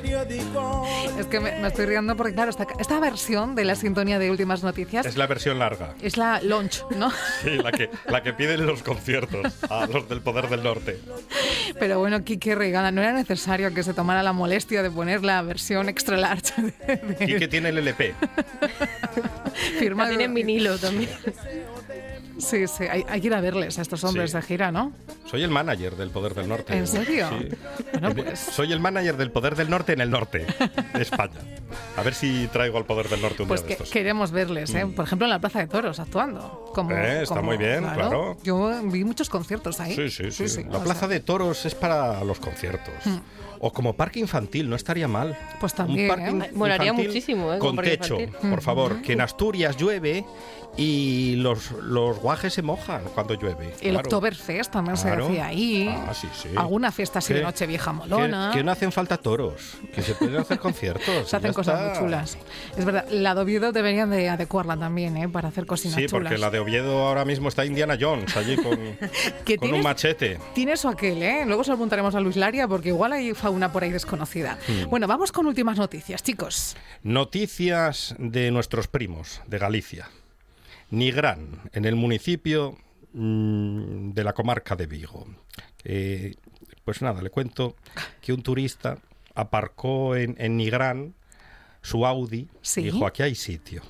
Periódico. Es que me, me estoy riendo porque, claro, esta, esta versión de la sintonía de últimas noticias Es la versión larga. es la launch, ¿no? Sí, la que, la que piden los conciertos a los del Poder del Norte. Pero bueno, Kike Reigada, no era necesario que se tomara la molestia de poner la versión extra large de, de- Y que tiene el LP. firmado- Tienen vinilo también. Sí, sí, hay, hay que ir a verles a estos hombres Sí. de gira, ¿no? Soy el manager del Poder del Norte. ¿En serio? Sí. Bueno, En- pues- Soy el manager del Poder del Norte en el norte de España. A ver si traigo al Poder del Norte un Pues día que de estos. queremos verles, ¿eh? Por ejemplo, en la Plaza de Toros, actuando. Como, Eh, está como- muy bien, claro. Yo vi muchos conciertos ahí. Sí, sí, sí. La Plaza sea, de Toros es para los conciertos. O como parque infantil, no estaría mal. Pues también, Un parque ¿eh? Molaría muchísimo, ¿eh? Con techo, infantil. por favor. Que en Asturias llueve y los, los carruajes se mojan cuando llueve. El claro. Oktoberfest también Claro. se decía ahí. Ah, sí, sí. Alguna fiesta así de Que- Nochevieja Que, molona. que no hacen falta toros, que se pueden hacer conciertos. se hacen cosas está. muy chulas. Es verdad, la de Oviedo deberían de adecuarla también, ¿eh? Para hacer cocinas Sí, chulas. porque la de Oviedo ahora mismo está Indiana Jones allí con, Que con un tienes- machete. Tiene eso aquel, ¿eh? Luego se lo preguntaremos a Luis Laria porque igual hay fauna por ahí desconocida. Hmm. Bueno, vamos con últimas noticias, chicos. Noticias de nuestros primos de Galicia. Nigrán, en el municipio mm, de la comarca de Vigo. Eh, pues nada, le cuento que un turista aparcó en, en Nigrán su Audi Sí. y dijo, aquí hay sitio.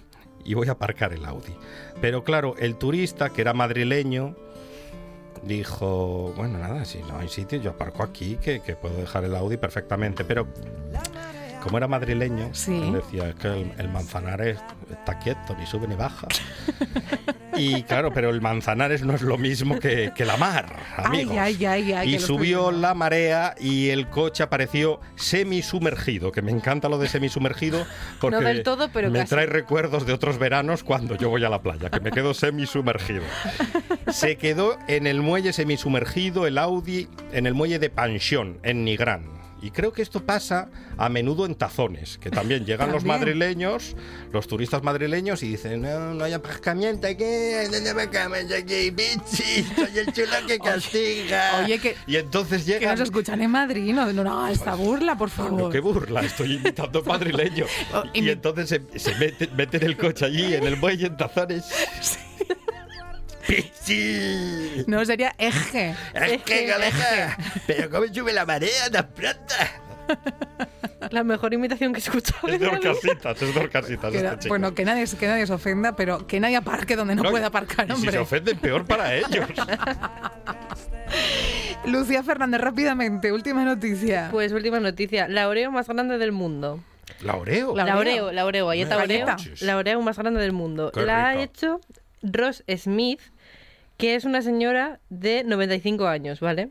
Y voy a aparcar el Audi. Pero claro, el turista, que era madrileño, dijo, bueno, nada, si no hay sitio, yo aparco aquí, que, que puedo dejar el Audi perfectamente. Pero como era madrileño, Sí. él decía "Es que el, el Manzanares está quieto, ni sube ni baja. y claro, pero el Manzanares no es lo mismo que, que la mar, amigos. Ay, ay, ay, y subió la marea y el coche apareció semisumergido, que me encanta lo de semisumergido porque del todo, pero me casi. trae recuerdos de otros veranos cuando yo voy a la playa, que me quedo semisumergido. Se quedó en el muelle semisumergido el Audi en el muelle de Pansión, en Nigrán. Y creo que esto pasa a menudo en tazones, que también llegan los También. madrileños, los turistas madrileños, y dicen, no, no hay aparcamiento aquí, ¿dónde aparcamos aquí, bichi? Soy el chulo que castiga. Oye, que, y entonces que llegan... nos escuchan en Madrid. No, no, no, esta burla, por favor. qué burla, estoy imitando madrileño. Oh, y imi- entonces se, se mete- meten el coche allí, en el muelle, en tazones. ¡Pichi! No, sería eje. Es que, colega, pero ¿cómo sube la marea tan pronto? La mejor imitación que he escuchado. Es de. Orcasitas, es de Orcasitas Que este bueno, que nadie, que nadie se ofenda, pero que nadie aparque donde no, No, pueda aparcar, y si se ofenden, peor para ellos. Lucía Fernández, rápidamente, última noticia. Pues última noticia. La Oreo más grande del mundo. ¿La Oreo? La Oreo. La Oreo, galleta Oreo. La Oreo más grande del mundo. Qué la ha hecho Ross Smith, que es una señora de 95 años, ¿vale?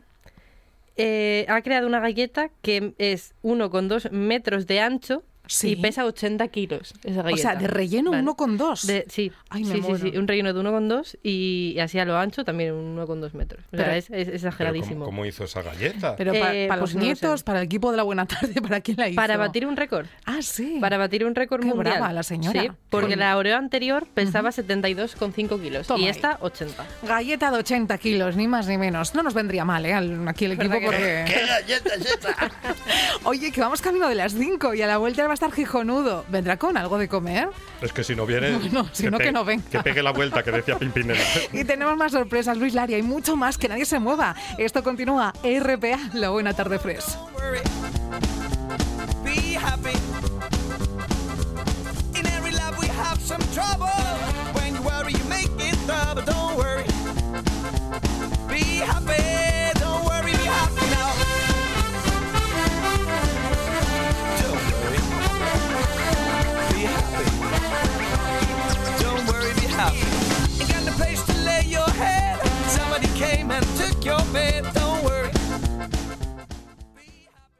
Eh, ha creado una galleta que es 1,2 metros de ancho Sí. y pesa 80 kilos. Esa o galleta. sea, de relleno Vale. uno con dos. De- sí, Ay, me sí, sí, muero. sí, un relleno de 1,2 y, y así a lo ancho también 1,2 metros. O sea, Pero- es, exageradísimo. ¿cómo, cómo hizo esa galleta? Pero Eh, para pues los no nietos, sé. para el equipo de la Buena Tarde, ¿para quién la hizo? Para batir un récord. Ah, sí. Para batir un récord Qué mundial. brava la señora. Sí, porque la Oreo anterior pesaba 72,5 kilos Toma y ahí. esta 80. Galleta de 80 kilos, ni más ni menos. No nos vendría mal, ¿eh? Aquí el equipo ¿Verdad que porque... ¿Qué galleta es? Oye, que vamos camino de las 5 y a la vuelta estar gijonudo. ¿Vendrá con algo de comer? Es que si no viene. No, no sino que, que no venga. Que pegue la vuelta que decía Pimpinela. y tenemos más sorpresas, Luis Laria, y mucho más que nadie se mueva. Esto continúa RPA, la buena tarde fresh. Happy. Don't worry, be happy now. Eu bed.